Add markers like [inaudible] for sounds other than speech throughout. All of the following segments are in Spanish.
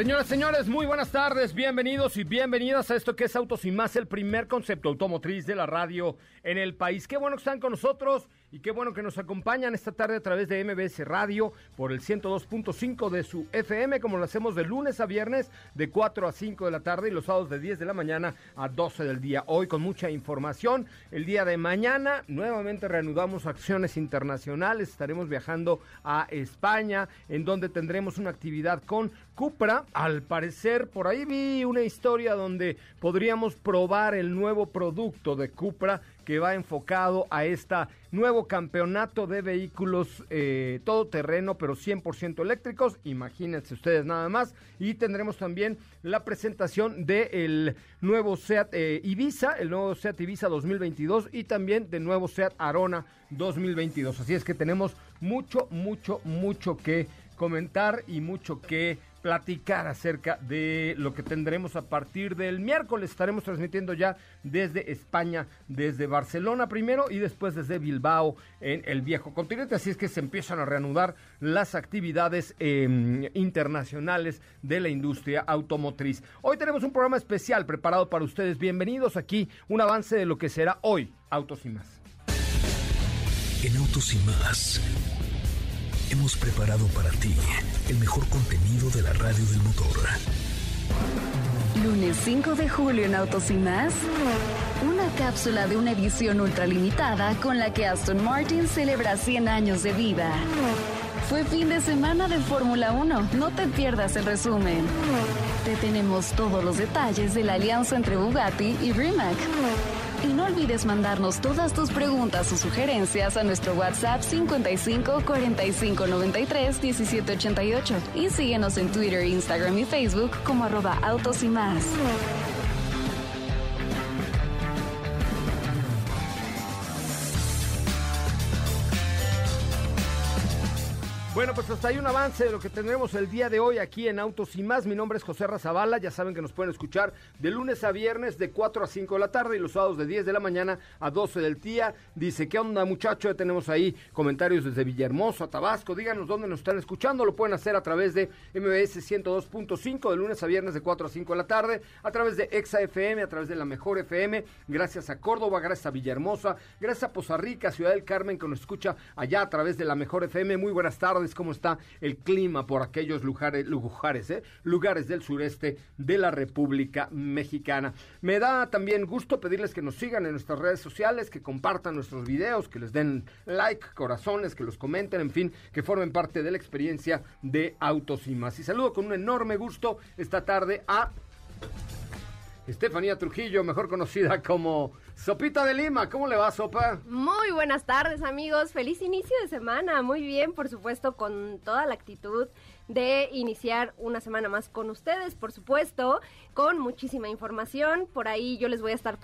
Señoras, señores, muy buenas tardes, bienvenidos y bienvenidas a esto que es Autos y más, el primer concepto automotriz de la radio en el país. Qué bueno que están con nosotros y qué bueno que nos acompañan esta tarde a través de MBS Radio por el 102.5 de su FM, como lo hacemos de lunes a viernes de 4 a 5 de la tarde y los sábados de 10 de la mañana a 12 del día. Hoy con mucha información. El día de mañana nuevamente reanudamos acciones internacionales. Estaremos viajando a España, en donde tendremos una actividad con Cupra. Al parecer, por ahí vi una historia donde podríamos probar el nuevo producto de Cupra que va enfocado a este nuevo campeonato de vehículos eh, todoterreno, pero 100% eléctricos. Imagínense ustedes nada más. Y tendremos también la presentación del nuevo SEAT eh, Ibiza, el nuevo SEAT Ibiza 2022 y también del nuevo SEAT Arona 2022. Así es que tenemos mucho, mucho, mucho que comentar y mucho que platicar acerca de lo que tendremos a partir del miércoles. Estaremos transmitiendo ya desde España, desde Barcelona primero y después desde Bilbao en el viejo continente. Así es que se empiezan a reanudar las actividades em, internacionales de la industria automotriz. Hoy tenemos un programa especial preparado para ustedes. Bienvenidos aquí, un avance de lo que será hoy Autos y más. En Autos y más hemos preparado para ti el mejor contenido de la radio del motor. Lunes 5 de julio en Autos y más. Una cápsula de una edición ultralimitada con la que Aston Martin celebra 100 años de vida. Fue fin de semana de Fórmula 1. No te pierdas el resumen. Te tenemos todos los detalles de la alianza entre Bugatti y Rimac. Y no olvides mandarnos todas tus preguntas o sugerencias a nuestro WhatsApp 55 45 93 17 88 y síguenos en Twitter, Instagram y Facebook como arroba autos y más. Bueno, pues hasta ahí un avance de lo que tendremos el día de hoy aquí en Autos y más. Mi nombre es José Razabala. Ya saben que nos pueden escuchar de lunes a viernes de 4 a 5 de la tarde y los sábados de 10 de la mañana a 12 del día. Dice, ¿qué onda, muchacho? Ya tenemos ahí comentarios desde Villahermosa, Tabasco. Díganos dónde nos están escuchando. Lo pueden hacer a través de MBS 102.5 de lunes a viernes de 4 a 5 de la tarde, a través de Exa FM, a través de la Mejor FM. Gracias a Córdoba, gracias a Villahermosa, gracias a Poza Rica, Ciudad del Carmen, que nos escucha allá a través de la Mejor FM. Muy buenas tardes cómo está el clima por aquellos lugares, lugares, ¿eh? lugares del sureste de la República Mexicana. Me da también gusto pedirles que nos sigan en nuestras redes sociales, que compartan nuestros videos, que les den like, corazones, que los comenten, en fin, que formen parte de la experiencia de Autos y más. Y saludo con un enorme gusto esta tarde a Estefanía Trujillo, mejor conocida como Sopita de Lima. ¿Cómo le va, Sopa? Muy buenas tardes, amigos. Feliz inicio de semana. Muy bien, por supuesto, con toda la actitud de iniciar una semana más con ustedes, por supuesto, con muchísima información. Por ahí yo les voy a estar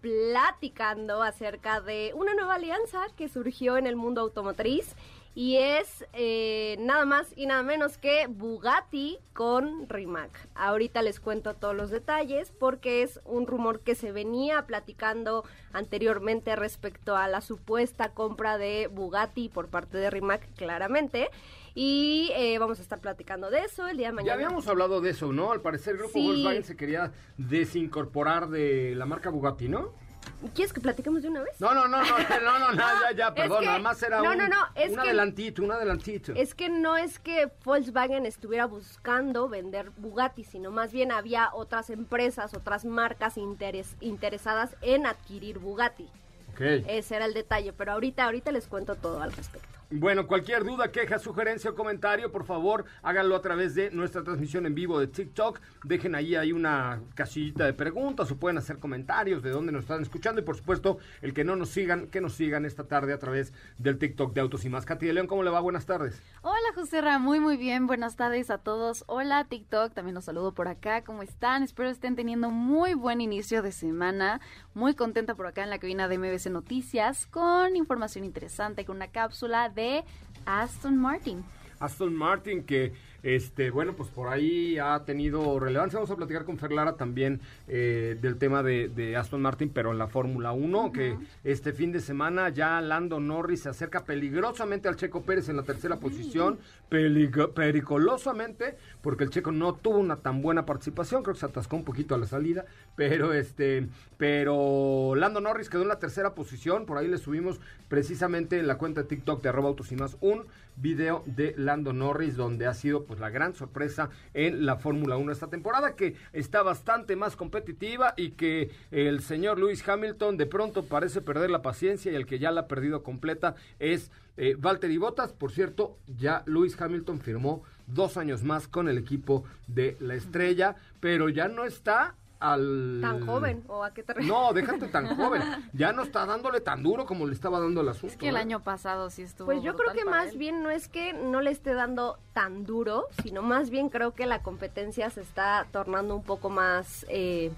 platicando acerca de una nueva alianza que surgió en el mundo automotriz y es eh, nada más y nada menos que Bugatti con Rimac. Ahorita les cuento todos los detalles porque es un rumor que se venía platicando anteriormente respecto a la supuesta compra de Bugatti por parte de Rimac, claramente. Y eh, vamos a estar platicando de eso el día de mañana. Ya habíamos hablado de eso, ¿no? Al parecer el grupo Volkswagen se quería desincorporar de la marca Bugatti, ¿no? ¿Quieres que platiquemos de una vez? No, no, no, no, [laughs] no, no, no ya, ya, perdón, nada más era no, un, no, no, es un que, adelantito, un adelantito. Es que no es que Volkswagen estuviera buscando vender Bugatti, sino más bien había otras empresas, otras marcas interes, interesadas en adquirir Bugatti. Okay. Ese era el detalle, pero ahorita, ahorita les cuento todo al respecto. Bueno, cualquier duda, queja, sugerencia o comentario, por favor, háganlo a través de nuestra transmisión en vivo de TikTok. Dejen ahí, ahí una casillita de preguntas o pueden hacer comentarios de dónde nos están escuchando. Y por supuesto, el que no nos sigan, que nos sigan esta tarde a través del TikTok de Autos y Más. Katy León, ¿cómo le va? Buenas tardes. Hola, José Ra, muy, muy bien. Buenas tardes a todos. Hola, TikTok, también los saludo por acá. ¿Cómo están? Espero estén teniendo muy buen inicio de semana. Muy contenta por acá en la cabina de MBC Noticias con información interesante, con una cápsula de Aston Martin. Aston Martin que este, bueno, pues por ahí ha tenido relevancia. Vamos a platicar con Ferlara también eh, del tema de, Aston Martin, pero en la Fórmula 1, que este fin de semana ya Lando Norris se acerca peligrosamente al Checo Pérez en la tercera posición, pericolosamente, porque el Checo no tuvo una tan buena participación, creo que se atascó un poquito a la salida, pero este, pero Lando Norris quedó en la tercera posición, por ahí le subimos precisamente en la cuenta de TikTok de arroba autos y más un video de Lando Norris donde ha sido pues la gran sorpresa en la Fórmula 1 esta temporada que está bastante más competitiva y que el señor Lewis Hamilton de pronto parece perder la paciencia y el que ya la ha perdido completa es eh, Valtteri Bottas. Por cierto, ya Lewis Hamilton firmó dos años más con el equipo de la estrella, pero ya no está al... ¿Tan joven? ¿O a qué te refieres? No, déjate tan joven. Ya no está dándole tan duro como le estaba dando el asunto. Es que el ¿eh? año pasado sí estuvo. Pues yo creo que más él. bien no es que no le esté dando tan duro, sino más bien creo que la competencia se está tornando un poco más eh,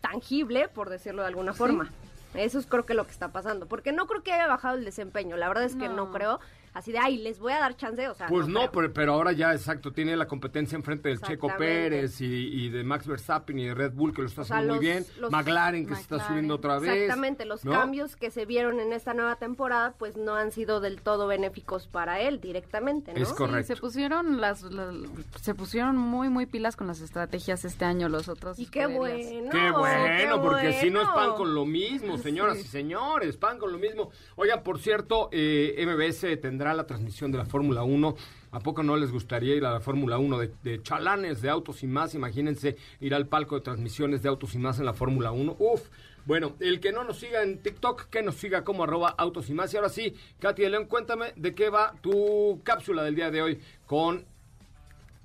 tangible, por decirlo de alguna forma. Eso es creo que lo que está pasando. Porque no creo que haya bajado el desempeño. La verdad es que no, No. creo. Así de, ay, les voy a dar chance. O sea, Pues no, pero, pero ahora ya, exacto, tiene la competencia enfrente del Checo. Pérez y, y de Max Verstappen y de Red Bull, que lo está O sea, haciendo muy bien. los- McLaren, que se está subiendo otra vez. Exactamente, los ¿no? cambios que se vieron en esta nueva temporada pues no han sido del todo benéficos para él directamente, ¿no? Es Sí, correcto. se pusieron las, las- se pusieron muy muy pilas con las estrategias este año los otros. Y qué escuderías. bueno. Qué bueno, porque si no es pan con lo mismo, señoras y señores, pan con lo mismo. Oigan, por cierto, eh, MBS tendrá la transmisión de la Fórmula 1. ¿A poco no les gustaría ir a la Fórmula 1 de, chalanes, de autos y más? Imagínense ir al palco de transmisiones de autos y más en la Fórmula 1. Uf. Bueno, el que no nos siga en TikTok, que nos siga como arroba autos y más. Y ahora sí, Katy de León, cuéntame de qué va tu cápsula del día de hoy con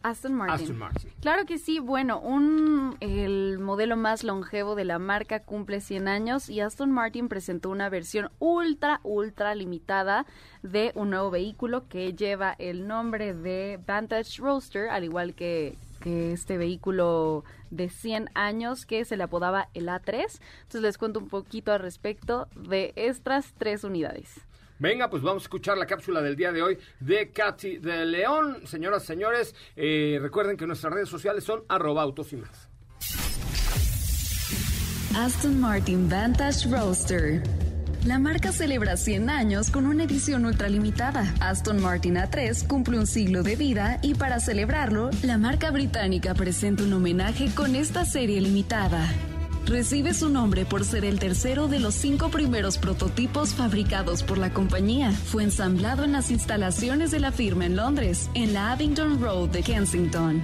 Aston Martin. Aston Martin. Claro que sí, bueno, un el modelo más longevo de la marca cumple 100 años y Aston Martin presentó una versión ultra ultra limitada de un nuevo vehículo que lleva el nombre de Vantage Roadster, al igual que que este vehículo de 100 años que se le apodaba el A3. Entonces les cuento un poquito al respecto de estas tres unidades. Venga, pues vamos a escuchar la cápsula del día de hoy de Katy de León. Señoras, señores, eh, recuerden que nuestras redes sociales son arroba autos y más. Aston Martin Vantage Roadster. La marca celebra 100 años con una edición ultralimitada. Aston Martin A3 cumple un siglo de vida y para celebrarlo, la marca británica presenta un homenaje con esta serie limitada. Recibe su nombre por ser el tercero de los cinco primeros prototipos fabricados por la compañía. Fue ensamblado en las instalaciones de la firma en Londres, en la Abingdon Road de Kensington.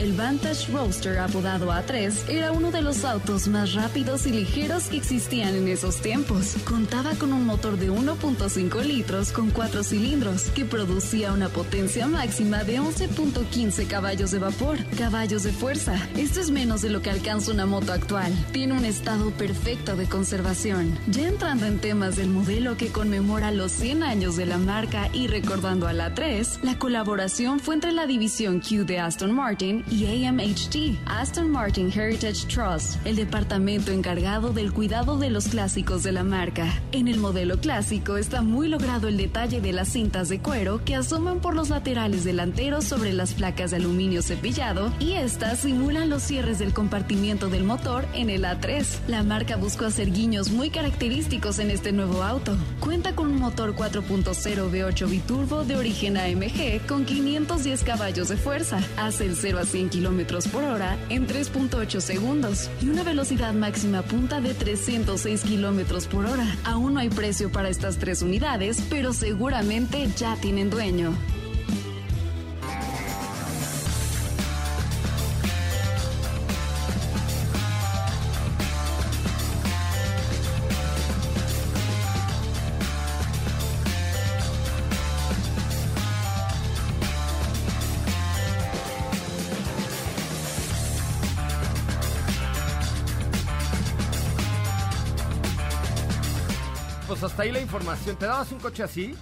El Vantage Roadster apodado A3 era uno de los autos más rápidos y ligeros que existían en esos tiempos. Contaba con un motor de 1.5 litros con 4 cilindros que producía una potencia máxima de 11.15 caballos de vapor, caballos de fuerza. Esto es menos de lo que alcanza una moto actual. Tiene un estado perfecto de conservación. Ya entrando en temas del modelo que conmemora los 100 años de la marca y recordando a la 3, la colaboración fue entre la división Q de Aston Martin y AMHT, Aston Martin Heritage Trust, el departamento encargado del cuidado de los clásicos de la marca. En el modelo clásico está muy logrado el detalle de las cintas de cuero que asoman por los laterales delanteros sobre las placas de aluminio cepillado y estas simulan los cierres del compartimiento del motor en el A3. La marca buscó hacer guiños muy característicos en este nuevo auto. Cuenta con un motor 4.0 V8 biturbo de origen AMG con 510 caballos de fuerza. Hace el 0 a 100 kilómetros por hora en 3.8 segundos y una velocidad máxima punta de 306 kilómetros por hora. Aún no hay precio para estas tres unidades, pero seguramente ya tienen dueño. Información. ¿Te dabas un coche así?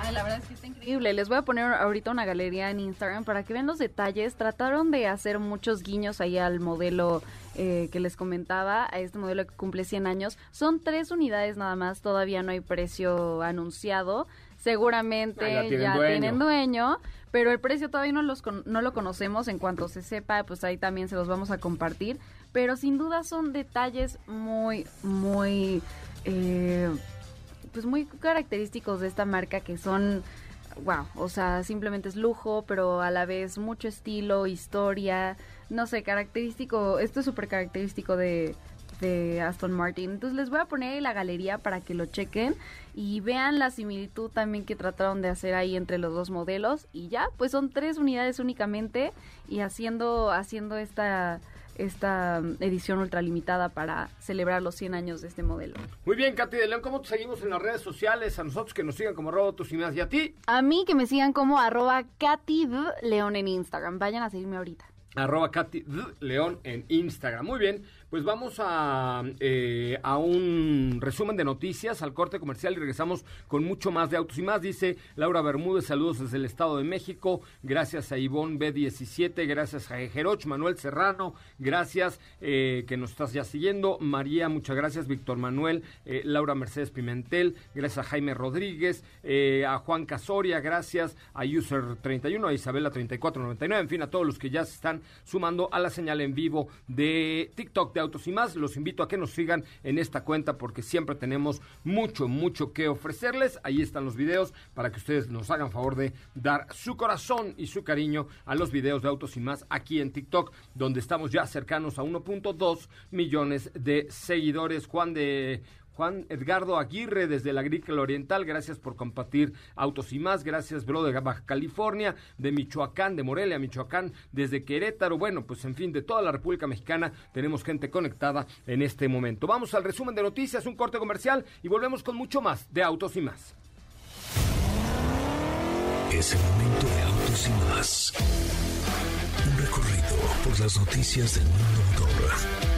Ay, la verdad es que está increíble. Les voy a poner ahorita una galería en Instagram para que vean los detalles. Trataron de hacer muchos guiños ahí al modelo eh, que les comentaba, a este modelo que cumple 100 años. Son tres unidades nada más, todavía no hay precio anunciado. Seguramente ya tienen ya dueño. tienen dueño, pero el precio todavía no, los con- no lo conocemos. En cuanto se sepa, pues ahí también se los vamos a compartir. Pero sin duda son detalles muy, muy... eh, pues muy característicos de esta marca que son wow, o sea, simplemente es lujo, pero a la vez mucho estilo, historia, no sé, característico, esto es súper característico de, Aston Martin. Entonces les voy a poner ahí la galería para que lo chequen y vean la similitud también que trataron de hacer ahí entre los dos modelos y ya, pues son tres unidades únicamente y haciendo, haciendo esta esta mm, edición ultralimitada para celebrar los 100 años de este modelo. Muy bien, Katy de León, ¿cómo te seguimos en las redes sociales? A nosotros que nos sigan como y más. ¿Y a ti? A mí que me sigan como arroba Katy. León en Instagram. Vayan a seguirme ahorita. Arroba Katy. León en Instagram. Muy bien, pues vamos a, eh, a un resumen de noticias, al corte comercial y regresamos con mucho más de autos y más. Dice Laura Bermúdez, saludos desde el Estado de México. Gracias a Ivonne B17, gracias a Jeroch, Manuel Serrano, gracias eh, que nos estás ya siguiendo. María, muchas gracias. Víctor Manuel, eh, Laura Mercedes Pimentel, gracias a Jaime Rodríguez, eh, a Juan Casoria, gracias a User 31, a Isabela 3499, en fin, a todos los que ya se están sumando a la señal en vivo de TikTok de Autos y más. Los invito a que nos sigan en esta cuenta porque siempre tenemos mucho, mucho que ofrecerles. Ahí están los videos para que ustedes nos hagan favor de dar su corazón y su cariño a los videos de Autos y más aquí en TikTok, donde estamos ya cercanos a 1.2 millones de seguidores. Juan de Juan Edgardo Aguirre desde la Agrícola Oriental, gracias por compartir Autos y más, gracias bro de Baja California, de Michoacán, de Morelia, Michoacán, desde Querétaro, bueno, pues en fin, de toda la República Mexicana tenemos gente conectada en este momento. Vamos al resumen de noticias, un corte comercial y volvemos con mucho más de Autos y más. Es el momento de autos y más. Un recorrido por las noticias del mundo motor.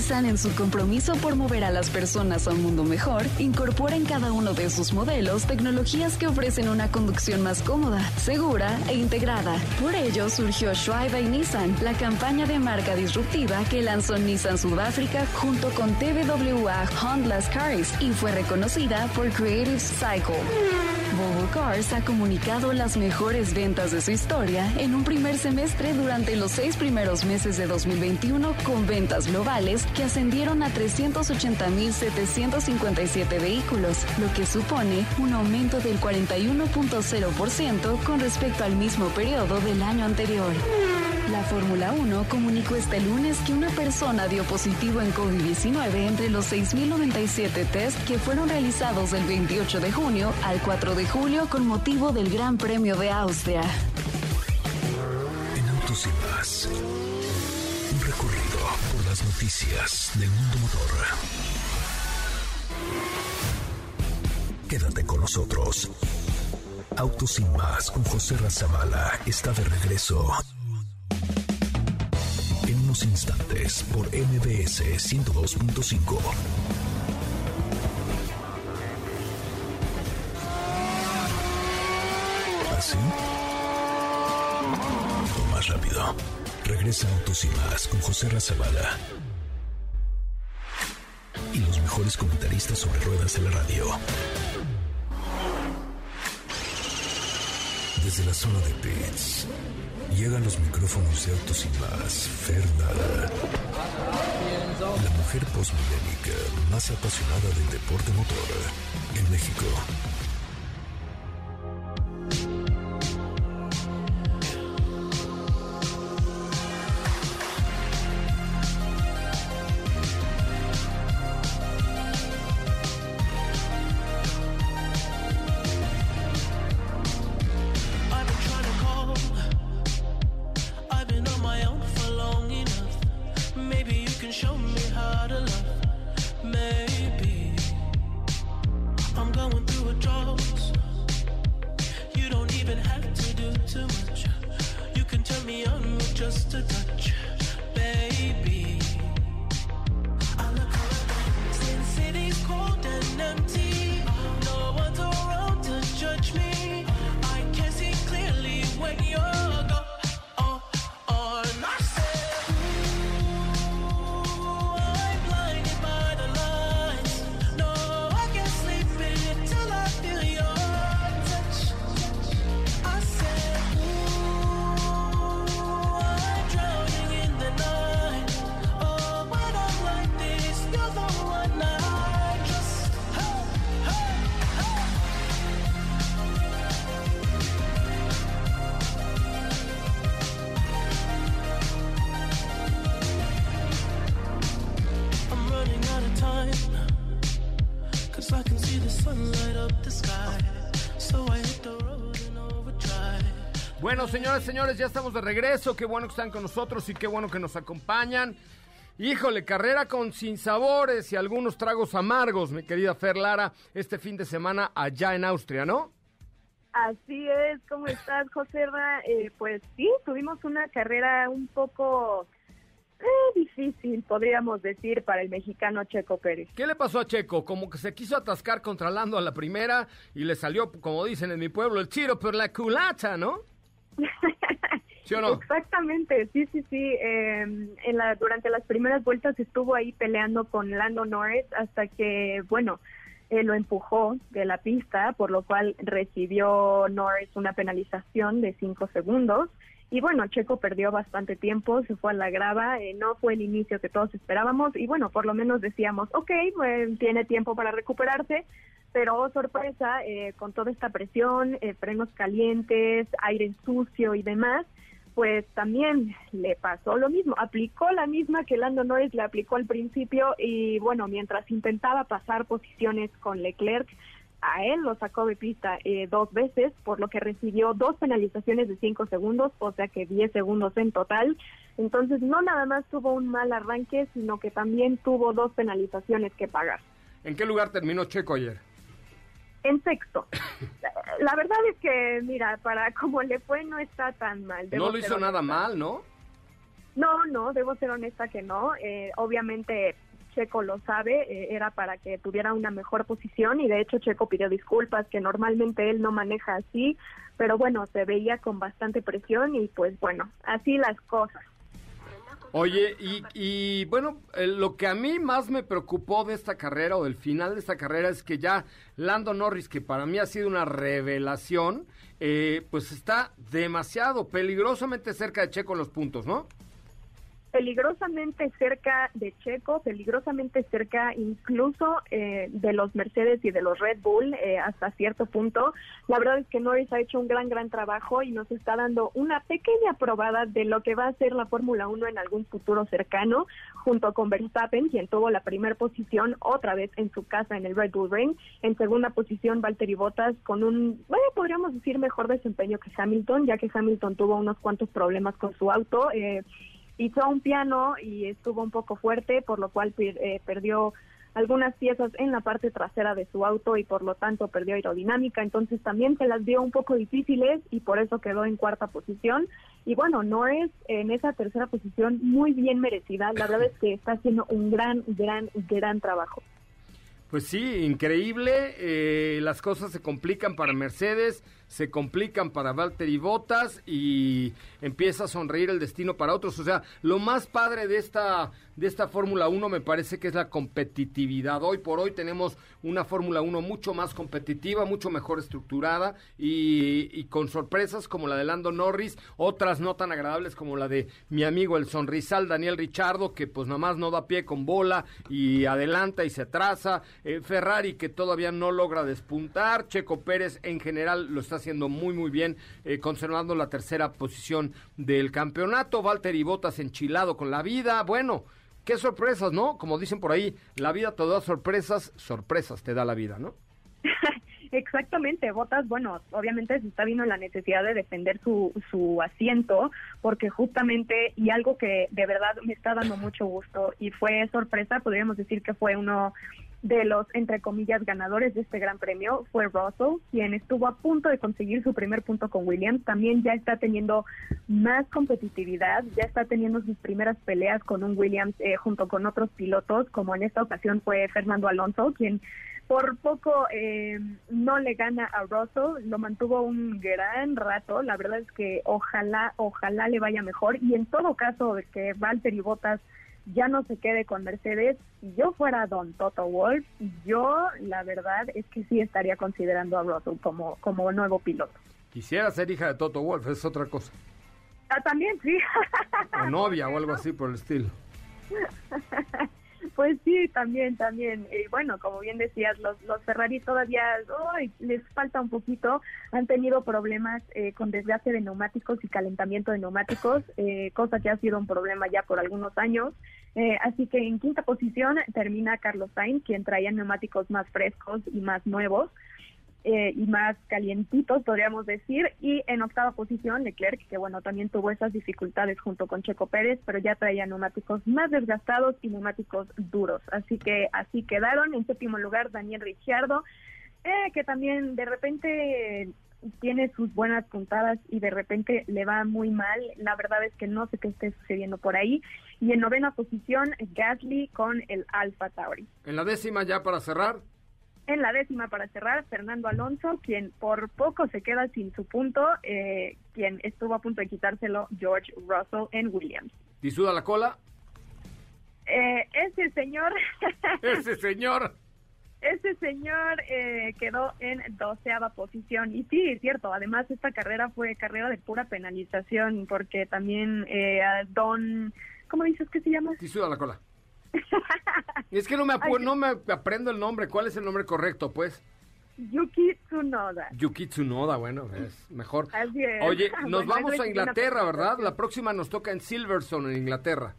Nissan, en su compromiso por mover a las personas a un mundo mejor, incorpora en cada uno de sus modelos tecnologías que ofrecen una conducción más cómoda, segura e integrada. Por ello surgió Schwai by Nissan, la campaña de marca disruptiva que lanzó Nissan Sudáfrica junto con TBWA Honda's Cars y fue reconocida por Creative Cycle. Volvo Cars ha comunicado las mejores ventas de su historia en un primer semestre durante los seis primeros meses de 2021 con ventas globales que ascendieron a 380.757 vehículos, lo que supone un aumento del 41.0% con respecto al mismo periodo del año anterior. La Fórmula 1 comunicó este lunes que una persona dio positivo en COVID-19 entre los 6.097 test que fueron realizados del 28 de junio al 4 de julio con motivo del Gran Premio de Austria. Noticias del mundo motor. Quédate con nosotros. Autos y más con José Razabala está de regreso. En unos instantes por MBS 102.5. ¿Así? O más rápido. Regresa Autos y más con José Razabala. Mejores comentaristas sobre ruedas de la radio. Desde la zona de pits, llegan los micrófonos de Autos y más, Fernanda. La mujer postmilénica más apasionada del deporte motor en México. Bueno, señoras y señores, ya estamos de regreso. Qué bueno que están con nosotros y qué bueno que nos acompañan. Híjole, carrera con sinsabores y algunos tragos amargos, mi querida Fer Lara, este fin de semana allá en Austria, ¿no? Así es, ¿cómo estás, José? Eh, pues sí, tuvimos una carrera un poco eh, difícil, podríamos decir, para el mexicano Checo Pérez. ¿Qué le pasó a Checo? Como que se quiso atascar contra Lando a la primera y le salió, como dicen en mi pueblo, el tiro por la culata, ¿no? [laughs] ¿Sí o no? Exactamente, sí, sí, sí. Eh, en la, durante las primeras vueltas estuvo ahí peleando con Lando Norris hasta que, bueno, eh, lo empujó de la pista, por lo cual recibió Norris una penalización de cinco segundos. Y bueno, Checo perdió bastante tiempo, se fue a la grava, eh, no fue el inicio que todos esperábamos y bueno, por lo menos decíamos, ok, pues, tiene tiempo para recuperarse, pero oh, sorpresa, eh, con toda esta presión, eh, frenos calientes, aire sucio y demás, pues también le pasó lo mismo, aplicó la misma que Lando Norris le aplicó al principio y bueno, mientras intentaba pasar posiciones con Leclerc, a él lo sacó de pista eh, dos veces, por lo que recibió dos penalizaciones de cinco segundos, o sea que diez segundos en total. Entonces no nada más tuvo un mal arranque, sino que también tuvo dos penalizaciones que pagar. ¿En qué lugar terminó Checo ayer? En sexto. [laughs] La verdad es que, mira, para como le fue no está tan mal. Debo No lo hizo nada mal, ¿no? No, no, debo ser honesta que no. Eh, obviamente Checo lo sabe, eh, era para que tuviera una mejor posición y de hecho Checo pidió disculpas, que normalmente él no maneja así, pero bueno, se veía con bastante presión y pues bueno, así las cosas. Oye, y, y, bueno, eh, lo que a mí más me preocupó de esta carrera o del final de esta carrera es que ya Lando Norris, que para mí ha sido una revelación, eh, pues está demasiado, peligrosamente cerca de Checo en los puntos, ¿no? Peligrosamente cerca de Checo, peligrosamente cerca incluso eh, de los Mercedes y de los Red Bull eh, hasta cierto punto. La verdad es que Norris ha hecho un gran, gran trabajo y nos está dando una pequeña probada de lo que va a ser la Fórmula 1 en algún futuro cercano, junto con Verstappen, quien tuvo la primera posición otra vez en su casa en el Red Bull Ring. En segunda posición, Valtteri Bottas con un, bueno, podríamos decir mejor desempeño que Hamilton, ya que Hamilton tuvo unos cuantos problemas con su auto. Eh, hizo un piano y estuvo un poco fuerte, por lo cual eh, perdió algunas piezas en la parte trasera de su auto y por lo tanto perdió aerodinámica, entonces también se las dio un poco difíciles y por eso quedó en cuarta posición. Y bueno, no es en esa tercera posición muy bien merecida, la verdad es que está haciendo un gran, gran, gran trabajo. Pues sí, increíble. eh, las cosas se complican para Mercedes, se complican para Valtteri Bottas y empieza a sonreír el destino para otros. O sea, lo más padre de esta de esta Fórmula 1 me parece que es la competitividad. Hoy por hoy tenemos una Fórmula 1 mucho más competitiva, mucho mejor estructurada y, y con sorpresas como la de Lando Norris, otras no tan agradables como la de mi amigo el sonrisal Daniel Richardo, que pues nada más no da pie con bola y adelanta y se atrasa. Eh, Ferrari que todavía no logra despuntar. Checo Pérez en general lo está haciendo muy muy bien, eh, conservando la tercera posición del campeonato. Valtteri Bottas enchilado con la vida. Bueno, qué sorpresas, ¿no? Como dicen por ahí, la vida te da sorpresas, sorpresas te da la vida, ¿no? [laughs] Exactamente, Botas, bueno, obviamente se está viendo la necesidad de defender su, su asiento, porque justamente, y algo que de verdad me está dando mucho gusto, y fue sorpresa, podríamos decir que fue uno de los, entre comillas, ganadores de este gran premio, fue Russell, quien estuvo a punto de conseguir su primer punto con Williams, también ya está teniendo más competitividad, ya está teniendo sus primeras peleas con un Williams eh, junto con otros pilotos, como en esta ocasión fue Fernando Alonso, quien por poco eh, no le gana a Russell, lo mantuvo un gran rato, la verdad es que ojalá, ojalá le vaya mejor. Y en todo caso que Valtteri Bottas ya no se quede con Mercedes, si yo fuera Don Toto Wolf, yo la verdad es que sí estaría considerando a Russell como, como nuevo piloto. Quisiera ser hija de Toto Wolf, es otra cosa. Ah, también sí. O novia o algo así por el estilo. [laughs] Pues sí, también, también. Y bueno, como bien decías, los, los Ferrari todavía ay, les falta un poquito. Han tenido problemas eh, con desgaste de neumáticos y calentamiento de neumáticos, eh, cosa que ha sido un problema ya por algunos años. Eh, así que en quinta posición termina Carlos Sainz, quien traía neumáticos más frescos y más nuevos. Eh, y más calientitos, podríamos decir. Y en octava posición, Leclerc, que bueno, también tuvo esas dificultades junto con Checo Pérez, pero ya traía neumáticos más desgastados y neumáticos duros. Así que así quedaron. En séptimo lugar, Daniel Ricciardo, eh, que también de repente tiene sus buenas puntadas y de repente le va muy mal. La verdad es que no sé qué esté sucediendo por ahí. Y en novena posición, Gasly con el Alfa Tauri. En la décima ya para cerrar. En la décima para cerrar, Fernando Alonso, quien por poco se queda sin su punto, eh, quien estuvo a punto de quitárselo George Russell en Williams. ¿Y suda la cola? Eh, ese señor, [laughs] Ese señor. ese señor eh, quedó en doceava posición. Y sí, es cierto, además esta carrera fue carrera de pura penalización, porque también eh, Don, ¿cómo dices que se llama? Sí, suda la cola. Es que no me, apu- no me aprendo el nombre. ¿Cuál es el nombre correcto, pues? Yuki Tsunoda. Yuki Tsunoda, bueno, es mejor. Así es. Oye, [laughs] nos Bueno, vamos a Inglaterra, ¿verdad? La próxima nos toca en Silverstone, en Inglaterra.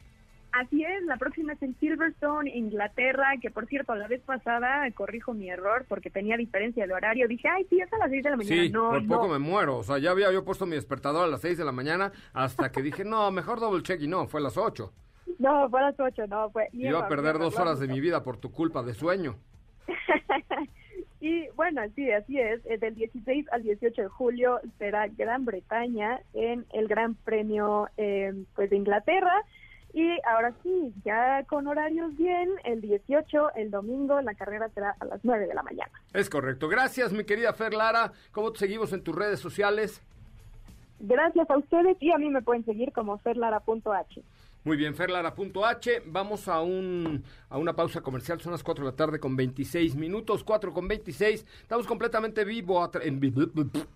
Así es, la próxima es en Silverstone, Inglaterra, que por cierto, la vez pasada, corrijo mi error, porque tenía diferencia de horario, dije, ay, sí, es a las 6 de la mañana. Sí, no, por poco no. me muero. O sea, ya había yo puesto mi despertador a las 6 de la mañana hasta que dije, no, mejor double check y no, fue a las 8. No, fue a las 8, no, fue... Iba a perder dos horas de mi vida por tu culpa de sueño. [laughs] y bueno, sí, así es. eh, Del 16 al 18 de julio será Gran Bretaña en el Gran Premio eh, pues de Inglaterra. Y ahora sí, ya con horarios bien, el 18, el domingo, la carrera será a las 9 de la mañana. Es correcto. Gracias, mi querida Fer Lara. ¿Cómo te seguimos en tus redes sociales? Gracias a ustedes y a mí me pueden seguir como ferlara.h. Muy bien, ferlara.h. Vamos a, un, a una pausa comercial. Son las 4 de la tarde con 26 minutos. 4 con 26. Estamos completamente vivo en, vi-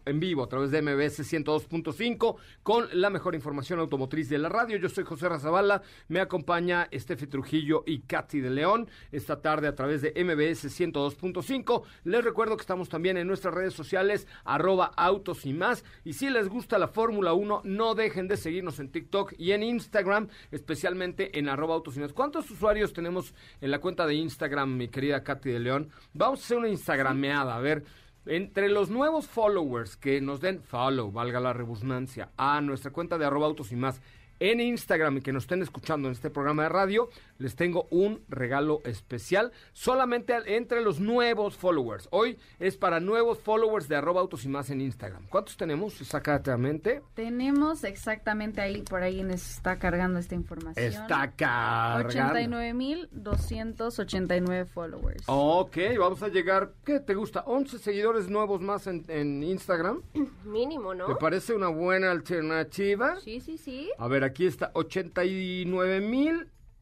en vivo a través de MBS 102.5 con la mejor información automotriz de la radio. Yo soy José Razabala. Me acompaña Estefe Trujillo y Katy de León esta tarde a través de MBS 102.5. Les recuerdo que estamos también en nuestras redes sociales, arroba autos y más. Y si les gusta la Fórmula 1, no dejen de seguirnos en TikTok y en Instagram, especialmente en arroba autos y más. ¿Cuántos usuarios tenemos en la cuenta de Instagram, mi querida Katy de León? Vamos a hacer una Instagrameada, a ver. Entre los nuevos followers que nos den follow, valga la redundancia, a nuestra cuenta de arroba autos y más en Instagram y que nos estén escuchando en este programa de radio, les tengo un regalo especial solamente entre los nuevos followers. Hoy es para nuevos followers de arroba autos y más en Instagram. ¿Cuántos tenemos exactamente? Tenemos exactamente ahí, por ahí nos está cargando esta información. Está cargando. 89.289 followers. Ok, vamos a llegar, ¿qué te gusta? 11 seguidores nuevos más en, en Instagram. [clears throat] Mínimo, ¿no? ¿Te parece una buena alternativa? Sí, sí, sí. A ver, aquí está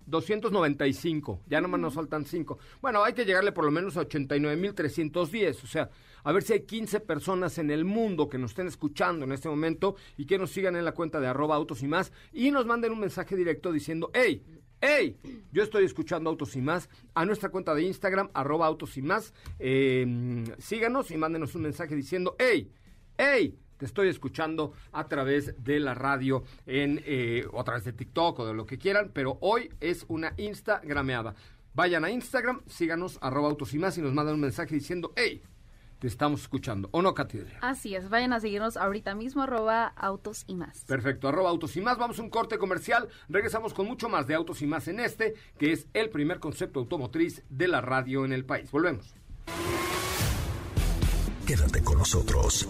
89.295. Ya nomás nos faltan 5. Bueno, hay que llegarle por lo menos a 89.310. O sea, a ver si hay 15 personas en el mundo que nos estén escuchando en este momento y que nos sigan en la cuenta de arroba autos y más y nos manden un mensaje directo diciendo, hey, hey, yo estoy escuchando Autos y más a nuestra cuenta de Instagram, arroba autos y más. Eh, síganos y mándenos un mensaje diciendo, hey, hey, te estoy escuchando a través de la radio en, eh, o a través de TikTok o de lo que quieran, pero hoy es una Instagrameada. Vayan a Instagram, síganos, arroba autos y más y nos mandan un mensaje diciendo, hey, te estamos escuchando. ¿O no, Katy? Así es, vayan a seguirnos ahorita mismo, arroba autos y más. Perfecto, arroba autos y más. Vamos a un corte comercial. Regresamos con mucho más de autos y más en este, que es el primer concepto automotriz de la radio en el país. Volvemos. Quédate con nosotros.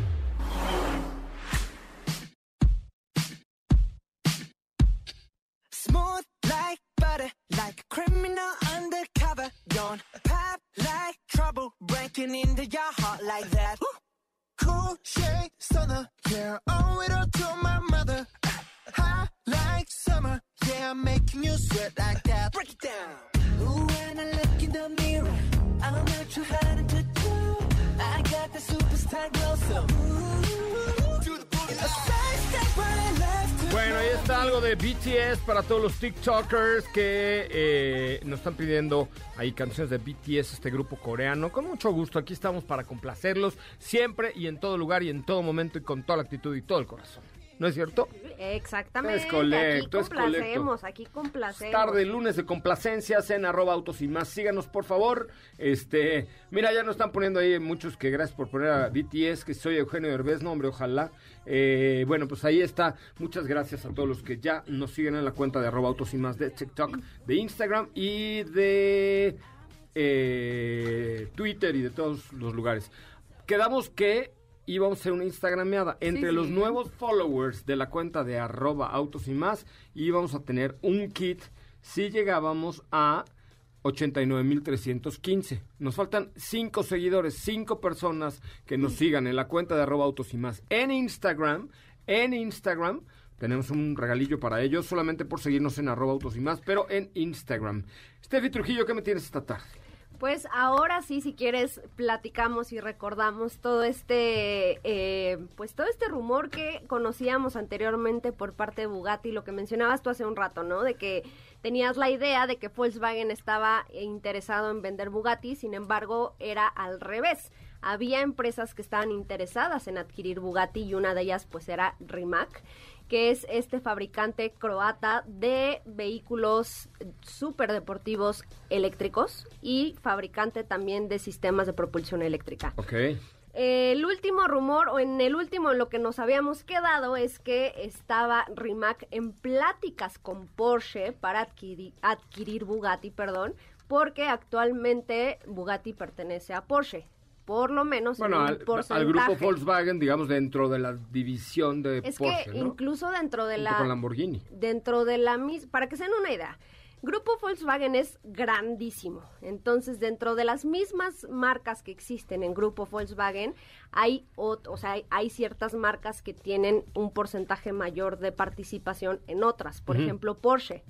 Trouble, breaking into your heart like that. Cool shade stunner, yeah, owe it all to my mother. Hot like summer, yeah, I'm making you sweat like that. Break it down. Ooh, when I look in the mirror, I'm not too hard to do. I got the superstar glow, so ooh, do the booty. A side step right Bueno, ahí está algo de BTS para todos los TikTokers que eh, nos están pidiendo ahí canciones de BTS, este grupo coreano. Con mucho gusto, aquí estamos para complacerlos siempre y en todo lugar y en todo momento y con toda la actitud y todo el corazón. ¿No es cierto? Exactamente. Es correcto, aquí es complacemos, aquí complacemos. Tarde, lunes de complacencias en arroba autos y más. Síganos, por favor. Este, mira, ya nos están poniendo ahí muchos que gracias por poner a BTS, que soy Eugenio Derbez, no, hombre, ojalá. Eh, bueno, pues ahí está. Muchas gracias a todos los que ya nos siguen en la cuenta de arroba autos y más de TikTok, de Instagram y de eh, Twitter y de todos los lugares. Quedamos que íbamos a hacer una Instagrameada. Entre Sí, los sí. nuevos followers de la cuenta de arroba autos y más, íbamos a tener un kit si llegábamos a 89.315. Nos faltan 5 seguidores, 5 personas que nos sigan en la cuenta de arroba autos y más. En Instagram, en Instagram, tenemos un regalillo para ellos, solamente por seguirnos en arroba autos y más, pero en Instagram. Steffi Trujillo, ¿qué me tienes esta tarde? Pues ahora sí, si quieres, platicamos y recordamos todo este, eh, pues todo este rumor que conocíamos anteriormente por parte de Bugatti, lo que mencionabas tú hace un rato, ¿no? De que tenías la idea de que Volkswagen estaba interesado en vender Bugatti, sin embargo, era al revés. Había empresas que estaban interesadas en adquirir Bugatti y una de ellas pues era Rimac que es este fabricante croata de vehículos super deportivos eléctricos y fabricante también de sistemas de propulsión eléctrica. Ok. El último rumor, o en el último en lo que nos habíamos quedado, es que estaba Rimac en pláticas con Porsche para adquirir, adquirir Bugatti, perdón, porque actualmente Bugatti pertenece a Porsche. Por lo menos en un al, grupo Volkswagen, digamos, dentro de la división de Es Porsche, que ¿no? incluso dentro de Junto la con Lamborghini. dentro de la misma, para que se den una idea, Grupo Volkswagen es grandísimo. Entonces, dentro de las mismas marcas que existen en Grupo Volkswagen, hay, o sea, hay, hay ciertas marcas que tienen un porcentaje mayor de participación en otras. Por ejemplo, Porsche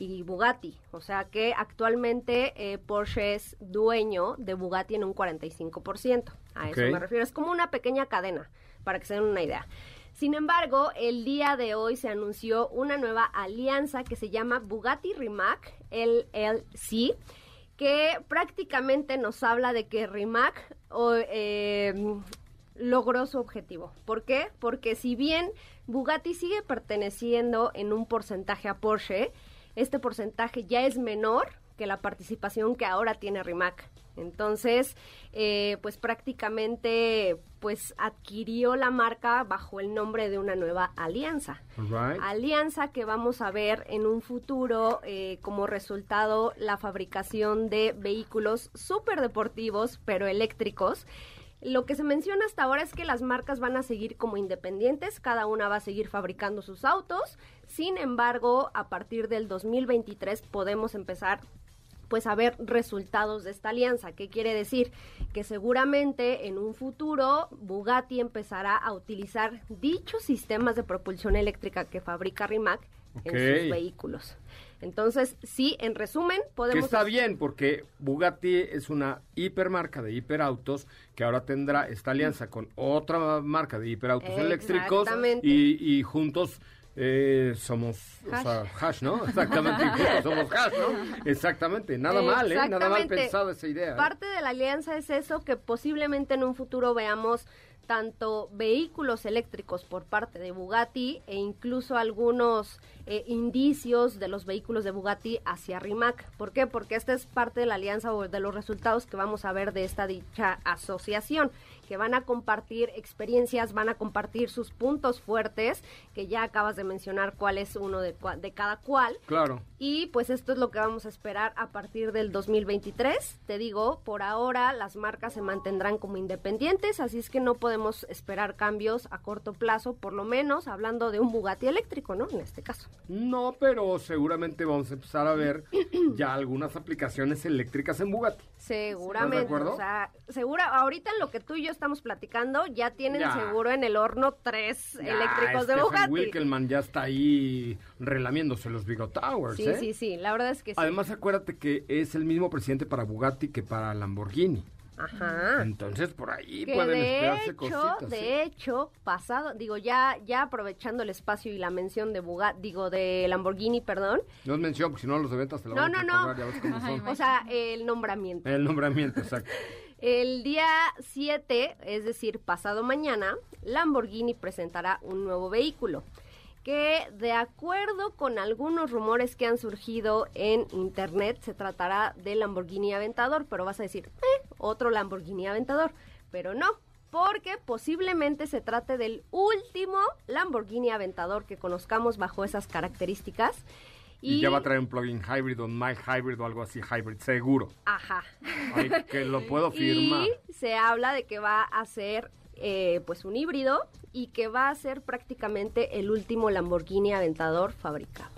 y Bugatti. O sea que actualmente eh, Porsche es dueño de Bugatti en un 45%. A eso me refiero. Es como una pequeña cadena, para que se den una idea. Sin embargo, el día de hoy se anunció una nueva alianza que se llama Bugatti Rimac LLC, que prácticamente nos habla de que Rimac eh, logró su objetivo. ¿Por qué? Porque si bien Bugatti sigue perteneciendo en un porcentaje a Porsche, este porcentaje ya es menor que la participación que ahora tiene Rimac. Entonces, eh, pues prácticamente pues adquirió la marca bajo el nombre de una nueva alianza. Alianza que vamos a ver en un futuro eh, como resultado la fabricación de vehículos súper deportivos pero eléctricos. Lo que se menciona hasta ahora es que las marcas van a seguir como independientes, cada una va a seguir fabricando sus autos. Sin embargo, a partir del 2023 podemos empezar pues a ver resultados de esta alianza. ¿Qué quiere decir? Que seguramente en un futuro Bugatti empezará a utilizar dichos sistemas de propulsión eléctrica que fabrica Rimac en sus vehículos. Entonces, sí, en resumen, Que podemos... está bien, porque Bugatti es una hipermarca de hiperautos que ahora tendrá esta alianza con otra marca de hiperautos eléctricos Exactamente. y, y juntos eh, somos o Hash. sea, hash, ¿no? Exactamente, [laughs] somos hash, ¿no? Exactamente, nada mal, ¿eh? Nada mal pensado esa idea. ¿eh? Parte de la alianza es eso, que posiblemente en un futuro veamos tanto vehículos eléctricos por parte de Bugatti e incluso algunos eh, indicios de los vehículos de Bugatti hacia Rimac. ¿Por qué? Porque esta es parte de la alianza o de los resultados que vamos a ver de esta dicha asociación, que van a compartir experiencias, van a compartir sus puntos fuertes, que ya acabas de mencionar cuál es uno de, de cada cual. Claro. Y pues esto es lo que vamos a esperar a partir del 2023. Te digo, por ahora las marcas se mantendrán como independientes, así es que no podemos esperar cambios a corto plazo, por lo menos hablando de un Bugatti eléctrico, ¿no? En este caso. No, pero seguramente vamos a empezar a ver [clears throat] ya algunas aplicaciones eléctricas en Bugatti. Seguramente. ¿Estás de acuerdo? O sea, segura, ahorita en lo que tú y yo estamos platicando, ya tienen Ya. seguro en el horno tres Ya, eléctricos de Bugatti. Wilkelman ya está ahí relamiéndose los Bigot Towers, Sí, ¿eh? sí, sí, la verdad es que sí. Además, acuérdate que es el mismo presidente para Bugatti que para Lamborghini. Ajá. Entonces por ahí Que pueden de esperarse hecho, cositas. ¿sí? de hecho, pasado, digo, ya, ya aprovechando el espacio y la mención de Bugatti, digo, de Lamborghini, perdón. No es mención, porque si no los de ventas te la No, van a no, no. cobrar, ya ves cómo son. O sea, el nombramiento. El nombramiento, exacto. [laughs] El día 7, es decir, pasado mañana, Lamborghini presentará un nuevo vehículo que de acuerdo con algunos rumores que han surgido en internet, se tratará del Lamborghini Aventador, pero vas a decir, eh, otro Lamborghini Aventador, pero no, porque posiblemente se trate del último Lamborghini Aventador que conozcamos bajo esas características. Y, ya va a traer un plugin hybrid o un mild hybrid o algo así hybrid, seguro. Ajá. Ay, que lo [laughs] puedo firmar. Y se habla de que va a ser eh, pues un híbrido y que va a ser prácticamente el último Lamborghini Aventador fabricado.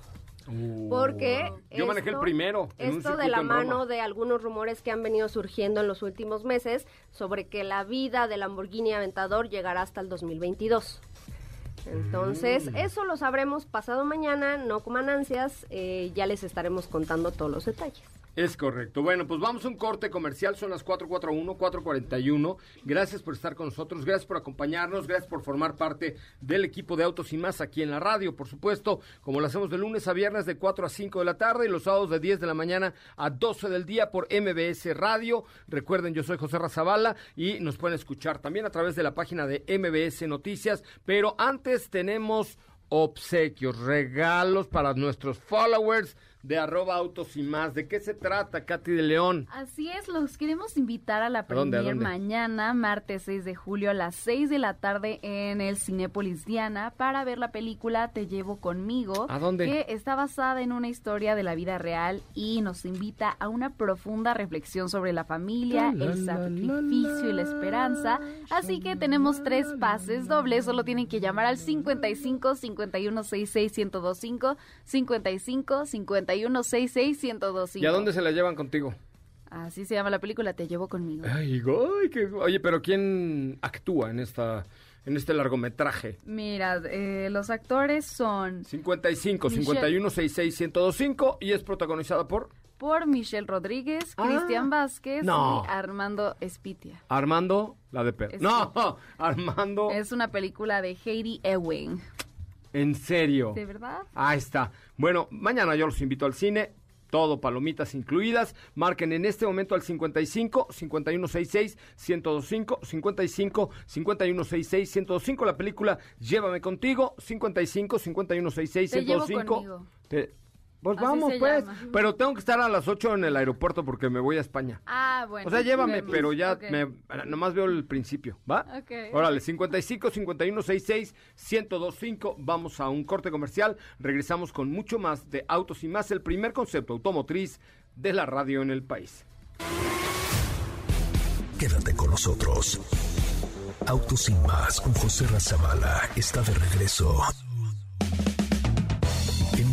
Uh, Porque yo manejé el primero. en un Esto de la mano de algunos rumores que han venido surgiendo en los últimos meses sobre que la vida del Lamborghini Aventador llegará hasta el 2022. Entonces, Mm. eso lo sabremos pasado mañana, no coman ansias, eh, ya les estaremos contando todos los detalles. Es correcto. Bueno, pues vamos a un corte comercial. Son las 441, 441. Gracias por estar con nosotros. Gracias por acompañarnos. Gracias por formar parte del equipo de Autos y Más aquí en la radio, por supuesto. Como lo hacemos de lunes a viernes de 4 a 5 de la tarde y los sábados de 10 de la mañana a 12 del día por MBS Radio. Recuerden, yo soy José Razabala y nos pueden escuchar también a través de la página de MBS Noticias. Pero antes tenemos obsequios, regalos para nuestros followers de arroba autos y más. ¿De qué se trata, Katy de León? Así es, los queremos invitar a la ¿A dónde, a premier mañana, martes 6 de julio a las 6 de la tarde en el Cinépolis Diana para ver la película Te llevo conmigo. ¿A dónde? Que está basada en una historia de la vida real y nos invita a una profunda reflexión sobre la familia, La, el la, sacrificio y la esperanza. Así que tenemos tres pases dobles, solo tienen que llamar al 55 51 66 1025, 55 51 66 1025. ¿Y a dónde se la llevan contigo? Así se llama la película, Te llevo conmigo. Ay, Oye, pero ¿quién actúa en esta en este largometraje? Mira, eh, los actores son 55 Michelle. 51 66 1025 y es protagonizada por por Michelle Rodríguez, Ah. Cristian Vázquez y Armando Espitia. Armando la de perro. No, Armando, Es una película de Heidi Ewing. En serio. ¿De verdad? Ahí está. Bueno, mañana yo los invito al cine. Todo palomitas incluidas. Marquen en este momento al 55 5166 1025 55 5166 1025 la película Llévame contigo 55 5166 Te llevo 1025. conmigo. Te- Pues Así vamos se pues, llama. pero tengo que estar a las 8 en el aeropuerto porque me voy a España. Ah, bueno. O sea, llévame, Vemos. pero ya Ok. me, nomás veo el principio, ¿va? Ok. Órale, 55 51 66 1025. Vamos a un corte comercial. Regresamos con mucho más de Autos y más, el primer concepto automotriz de la radio en el país. Quédate con nosotros. Autos sin más con José Razabala está de regreso.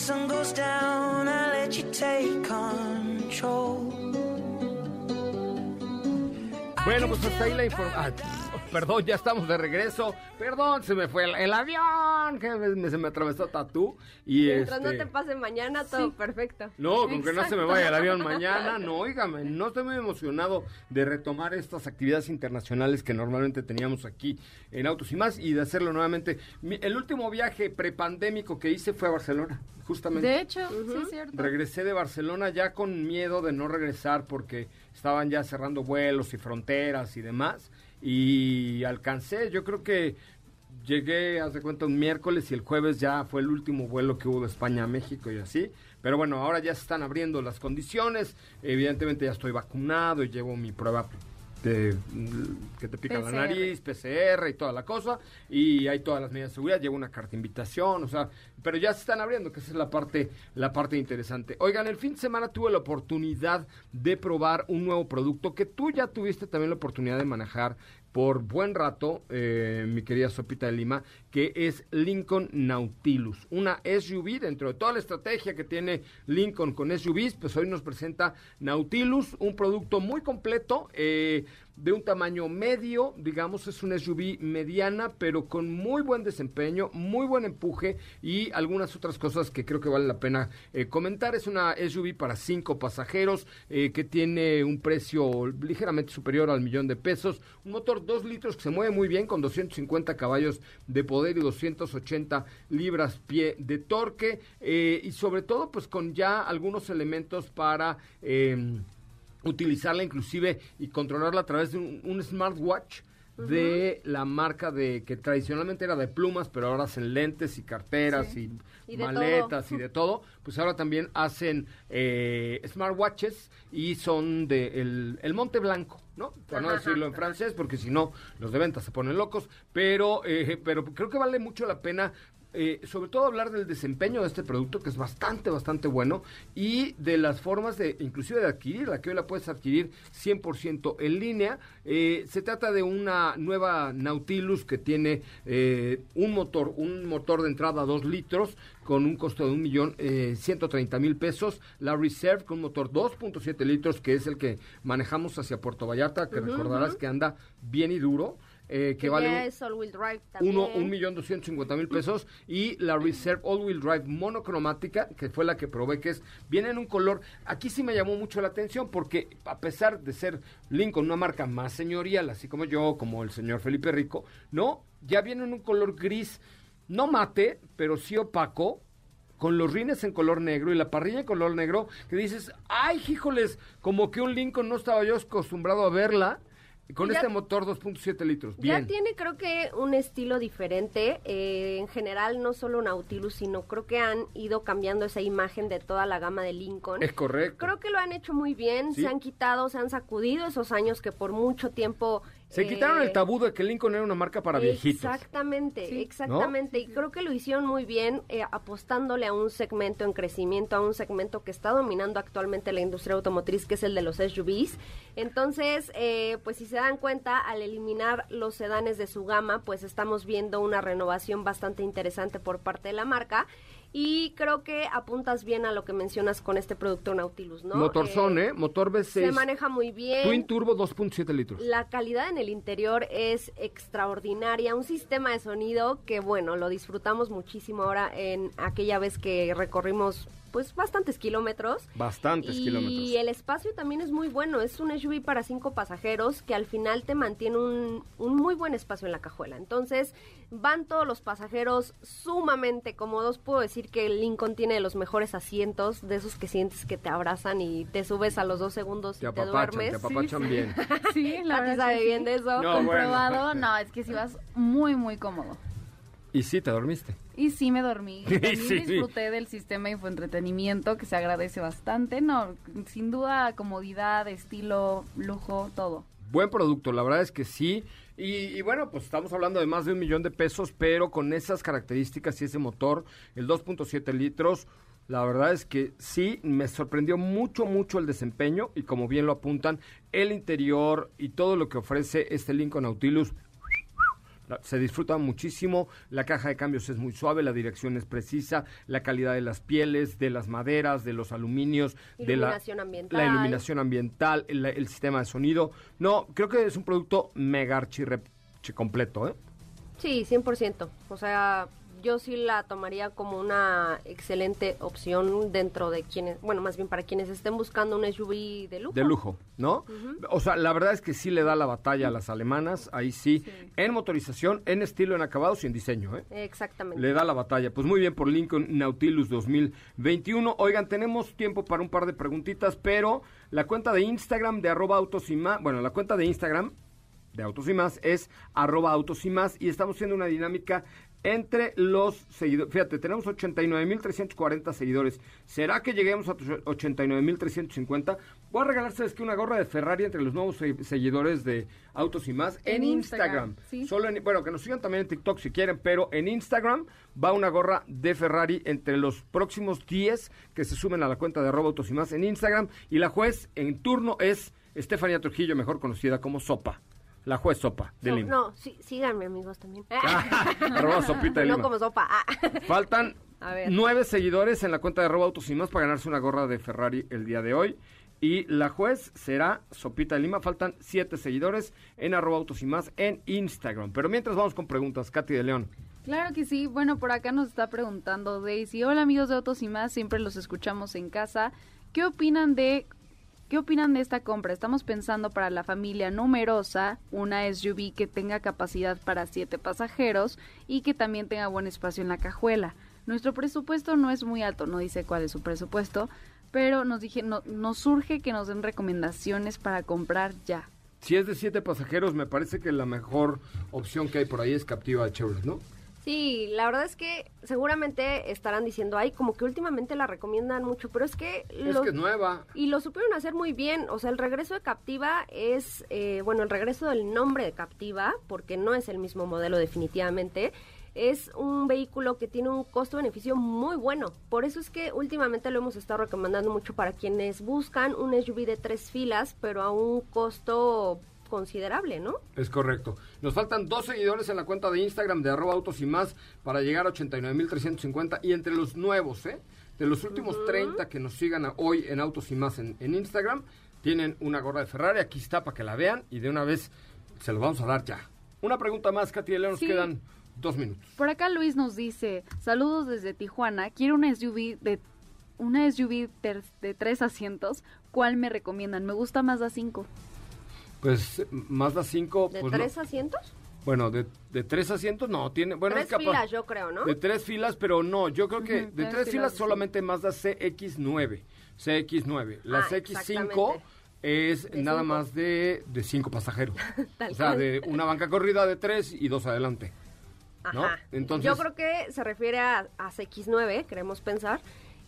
Sun goes down, I let you take control. Bueno, pues hasta ahí la información. Perdón, ya estamos de regreso. Perdón, se me fue el, el avión. Que me- se me atravesó tatú. Y Mientras no este, te pase mañana, todo perfecto. No, con que no se me vaya el avión mañana, [laughs] no, oígame, no estoy muy emocionado de retomar estas actividades internacionales que normalmente teníamos aquí en Autos y más y de hacerlo nuevamente. Mi- el último viaje prepandémico que hice fue a Barcelona, justamente. De hecho, sí es cierto. Regresé de Barcelona ya con miedo de no regresar porque estaban ya cerrando vuelos y fronteras y demás. Y alcancé, yo creo que llegué, haz de cuenta, un miércoles y el jueves ya fue el último vuelo que hubo de España a México y así. Pero bueno, ahora ya se están abriendo las condiciones. Evidentemente ya estoy vacunado y llevo mi prueba de, que te pica la nariz, PCR y toda la cosa. Y hay todas las medidas de seguridad. Llevo una carta de invitación, o sea, pero ya se están abriendo, que esa es la parte, la parte interesante. Oigan, el fin de semana tuve la oportunidad de probar un nuevo producto que tú ya tuviste también la oportunidad de manejar por buen rato, eh, mi querida Sopita de Lima, que es Lincoln Nautilus, una SUV dentro de toda la estrategia que tiene Lincoln con SUVs, pues hoy nos presenta Nautilus, un producto muy completo, eh, de un tamaño medio, digamos, es una SUV mediana, pero con muy buen desempeño, muy buen empuje y algunas otras cosas que creo que vale la pena eh, comentar. Es una SUV para cinco pasajeros eh, que tiene un precio ligeramente superior al millón de pesos, un motor 2 litros que se mueve muy bien con 250 caballos de poder y 280 libras pie de torque eh, y sobre todo pues con ya algunos elementos para... em, utilizarla inclusive y controlarla a través de un, un smartwatch de la marca de que tradicionalmente era de plumas, pero ahora hacen lentes y carteras y, maletas todo. y de todo, pues ahora también hacen eh, smartwatches y son de el, el Monte Blanco, ¿no? Para no decirlo en francés, porque si no los de venta se ponen locos, pero eh, pero creo que vale mucho la pena eh, sobre todo hablar del desempeño de este producto, que es bastante, bastante bueno, y de las formas de, inclusive de adquirirla, que hoy la puedes adquirir 100% en línea. Eh, se trata de una nueva Nautilus que tiene eh, un motor, un motor de entrada 2 litros, con un costo de un millón eh, ciento treinta mil pesos. La Reserve con un motor 2.7 litros, que es el que manejamos hacia Puerto Vallarta, que recordarás que anda bien y duro. Eh, que Que vale es all-wheel drive también. uno, un millón doscientos cincuenta mil pesos. Y la Reserve All Wheel Drive monocromática que fue la que probé que es viene en un color aquí sí me llamó mucho la atención porque a pesar de ser Lincoln una marca más señorial así como yo como el señor Felipe Rico no ya viene en un color gris no mate pero sí opaco con los rines en color negro y la parrilla en color negro, que dices, ay, híjoles, como que un Lincoln no estaba yo acostumbrado a verla, con Ya- este motor 2.7 litros. Bien. Ya tiene creo que un estilo diferente. eh, en general, no solo Nautilus, sino creo que han ido cambiando esa imagen de toda la gama de Lincoln. Es correcto. Creo que lo han hecho muy bien. Sí. Se han quitado, se han sacudido esos años que por mucho tiempo... Se eh, quitaron el tabú de que Lincoln era una marca para viejitos. Exactamente, exactamente. Y creo que lo hicieron muy bien eh, apostándole a un segmento en crecimiento, a un segmento que está dominando actualmente la industria automotriz, que es el de los SUVs. Entonces, eh, pues si se dan cuenta, al eliminar los sedanes de su gama, pues estamos viendo una renovación bastante interesante por parte de la marca. Y creo que apuntas bien a lo que mencionas con este producto Nautilus, ¿no? Motorzón, ¿eh? Motor V6. Se maneja muy bien. Twin Turbo 2.7 litros. La calidad en el interior es extraordinaria, un sistema de sonido que bueno, lo disfrutamos muchísimo ahora en aquella vez que recorrimos pues bastantes kilómetros. Bastantes y kilómetros. el espacio también es muy bueno, es un SUV para cinco pasajeros que al final te mantiene un, un muy buen espacio en la cajuela. Entonces van todos los pasajeros sumamente cómodos. Puedo decir que el Lincoln tiene los mejores asientos, de esos que sientes que te abrazan y te subes a los dos segundos Te y te duermes. te apapachan bien. Sí, la verdad sabe bien sí. de eso. No, Comprobado, bueno. no, es que si vas muy, muy cómodo. Y sí, te dormiste. Y sí me dormí. [laughs] También Sí. disfruté del sistema de infoentretenimiento que se agradece bastante. No, sin duda comodidad, estilo, lujo, todo. Buen producto, la verdad es que sí. Y, y bueno, pues estamos hablando de más de un millón de pesos, pero con esas características y ese motor, el 2.7 litros, la verdad es que sí, me sorprendió mucho, mucho el desempeño y como bien lo apuntan, el interior y todo lo que ofrece este Lincoln Nautilus. Se disfruta muchísimo, la caja de cambios es muy suave, la dirección es precisa, la calidad de las pieles, de las maderas, de los aluminios, de la, Iluminación ambiental. la iluminación ambiental, el, el sistema de sonido. No, creo que es un producto mega archirreche completo, ¿eh? Sí, 100%. O sea, yo sí la tomaría como una excelente opción dentro de quienes, bueno, más bien para quienes estén buscando un SUV de lujo. De lujo, ¿no? O sea, la verdad es que sí le da la batalla a las alemanas, ahí sí, en motorización, en estilo, en acabados y en diseño, ¿eh? Exactamente. Le da la batalla. Pues muy bien por Lincoln Nautilus 2021. Oigan, tenemos tiempo para un par de preguntitas, pero la cuenta de Instagram de arroba autos y más, bueno, la cuenta de Instagram de Autos y Más es arroba Autos y Más y estamos haciendo una dinámica entre los seguidores. Fíjate, tenemos 89.340 seguidores. ¿Será que lleguemos a 89.350? Voy a regalar, ¿sabes qué? Una gorra de Ferrari entre los nuevos se- seguidores de Autos y Más en, En Instagram. Instagram, sí. Solo en- bueno, que nos sigan también en TikTok si quieren, pero en Instagram va una gorra de Ferrari entre los próximos 10 que se sumen a la cuenta de arroba Autos y Más en Instagram. Y la juez en turno es Estefanía Trujillo, mejor conocida como Sopa. La juez Sopa de So- Lima. no, sí, síganme amigos también. arroba Sopita de no Lima. como sopa. ah. Faltan A ver. nueve seguidores en la cuenta de arroba autos y más para ganarse una gorra de Ferrari el día de hoy. Y la juez será Sopita de Lima. Faltan siete seguidores en arroba autos y más en Instagram. Pero mientras vamos con preguntas, Katy de León. Claro que sí. Bueno, por acá nos está preguntando Daisy. Hola amigos de Autos y más, siempre los escuchamos en casa. ¿Qué opinan de qué opinan de esta compra? Estamos pensando para la familia numerosa una SUV que tenga capacidad para siete pasajeros y que también tenga buen espacio en la cajuela. Nuestro presupuesto no es muy alto, no dice cuál es su presupuesto, pero nos dije no, nos surge que nos den recomendaciones para comprar ya. Si es de siete pasajeros, me parece que la mejor opción que hay por ahí es Captiva Chevrolet, ¿no? Sí, la verdad es que seguramente estarán diciendo, ay, como que últimamente la recomiendan mucho, pero es que... Es lo- que es nueva. Y lo supieron hacer muy bien. O sea, el regreso de Captiva es, eh, bueno, el regreso del nombre de Captiva, porque no es el mismo modelo definitivamente, es un vehículo que tiene un costo-beneficio muy bueno. Por eso es que últimamente lo hemos estado recomendando mucho para quienes buscan un SUV de tres filas, pero a un costo considerable, ¿no? Es correcto. Nos faltan dos seguidores en la cuenta de Instagram de arroba autos y más para llegar a 89.350 y entre los nuevos, ¿eh? De los últimos 30 que nos sigan a- hoy en Autos y más en, en Instagram, tienen una gorra de Ferrari. Aquí está para que la vean y de una vez se los vamos a dar ya. Una pregunta más, Katy nos Sí. quedan dos minutos. Por acá Luis nos dice, saludos desde Tijuana, quiero una SUV de una SUV de tres asientos, ¿cuál me recomiendan? Me gusta más a 5. Pues Mazda 5, ¿De pues, no- tres asientos? bueno, de, de tres asientos no, tiene, bueno, tres es capaz- filas, yo creo, ¿no? De tres filas, pero no, yo creo que de tres tres filas filas, solamente Mazda CX9, CX9. La Ah, CX5 exactamente. es nada cinco. más de, de cinco pasajeros. [laughs] O sea, de una banca corrida de tres y dos adelante. ¿no? Ajá. Entonces- Yo creo que se refiere a, a CX9, queremos pensar.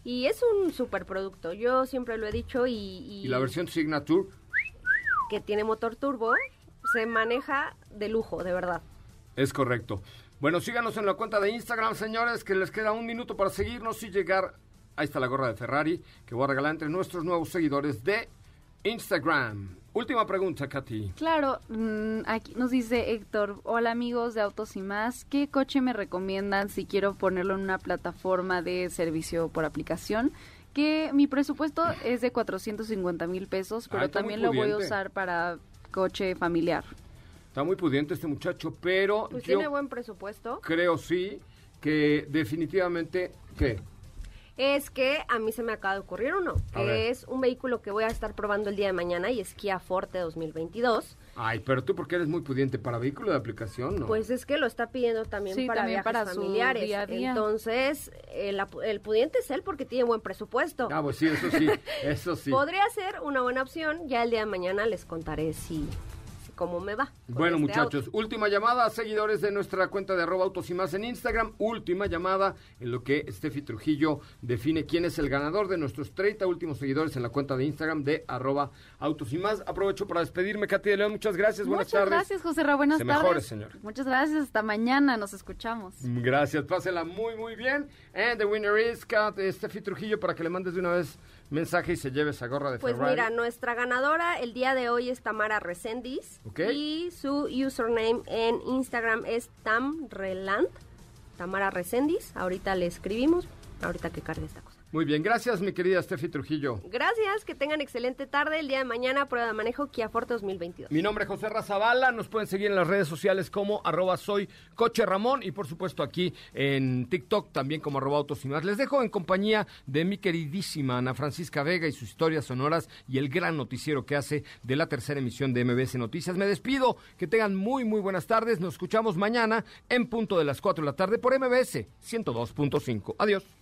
Y es un superproducto. Yo siempre lo he dicho y, y Y la versión Signature, que tiene motor turbo se maneja de lujo, de verdad. es correcto. Bueno, síganos en la cuenta de Instagram, señores, que les queda un minuto para seguirnos y llegar. Ahí está la gorra de Ferrari que voy a regalar entre nuestros nuevos seguidores de Instagram. Última pregunta, Katy. Claro, mm, aquí nos dice Héctor, hola amigos de Autos y más, ¿qué coche me recomiendan si quiero ponerlo en una plataforma de servicio por aplicación? Que mi presupuesto es de 450 mil pesos, pero Ah, también lo voy a usar para coche familiar. Está muy pudiente este muchacho, pero Pues yo tiene buen presupuesto. creo sí que definitivamente que Es que a mí se me acaba de ocurrir uno, que es un vehículo que voy a estar probando el día de mañana y es Kia Forte 2022. Ay, pero tú porque eres muy pudiente para vehículo de aplicación, ¿no? Pues es que lo está pidiendo también Sí, para también viajes para su familiares. día a día. Entonces, el, el pudiente es él porque tiene buen presupuesto. Ah, pues sí, eso sí, eso sí. [laughs] Podría ser una buena opción. Ya el día de mañana les contaré si cómo me va. Bueno, este muchachos, auto. última llamada, seguidores de nuestra cuenta de arroba autos y más en Instagram. Última llamada en lo que Steffi Trujillo define quién es el ganador de nuestros 30 últimos seguidores en la cuenta de Instagram de arroba autos y más. Aprovecho para despedirme, Katy de León. Muchas gracias, buenas Muchas tardes. gracias, José Ra, buenas Se tardes. mejore, señor. Muchas gracias, hasta mañana, nos escuchamos. Gracias, pásela muy, muy bien. And the winner is Kat, eh, Steffi Trujillo para que le mandes de una vez mensaje y se lleve esa gorra de Pues Ferrari. mira, nuestra ganadora el día de hoy es Tamara Resendiz. Ok. Y su username en Instagram es Tamreland. Tamara Resendiz. Ahorita le escribimos. Ahorita que cargue esta cosa. Muy bien, gracias mi querida Steffi Trujillo. Gracias, que tengan excelente tarde. El día de mañana, prueba de manejo Kia Forte 2022. Mi nombre es José Razabala, nos pueden seguir en las redes sociales como arroba soy coche Ramón y por supuesto aquí en TikTok también como arroba autos y más. Les dejo en compañía de mi queridísima Ana Francisca Vega y sus historias sonoras y el gran noticiero que hace de la tercera emisión de MBS Noticias. Me despido, que tengan muy muy buenas tardes, nos escuchamos mañana en punto de las 4 de la tarde por MBS 102.5. Adiós.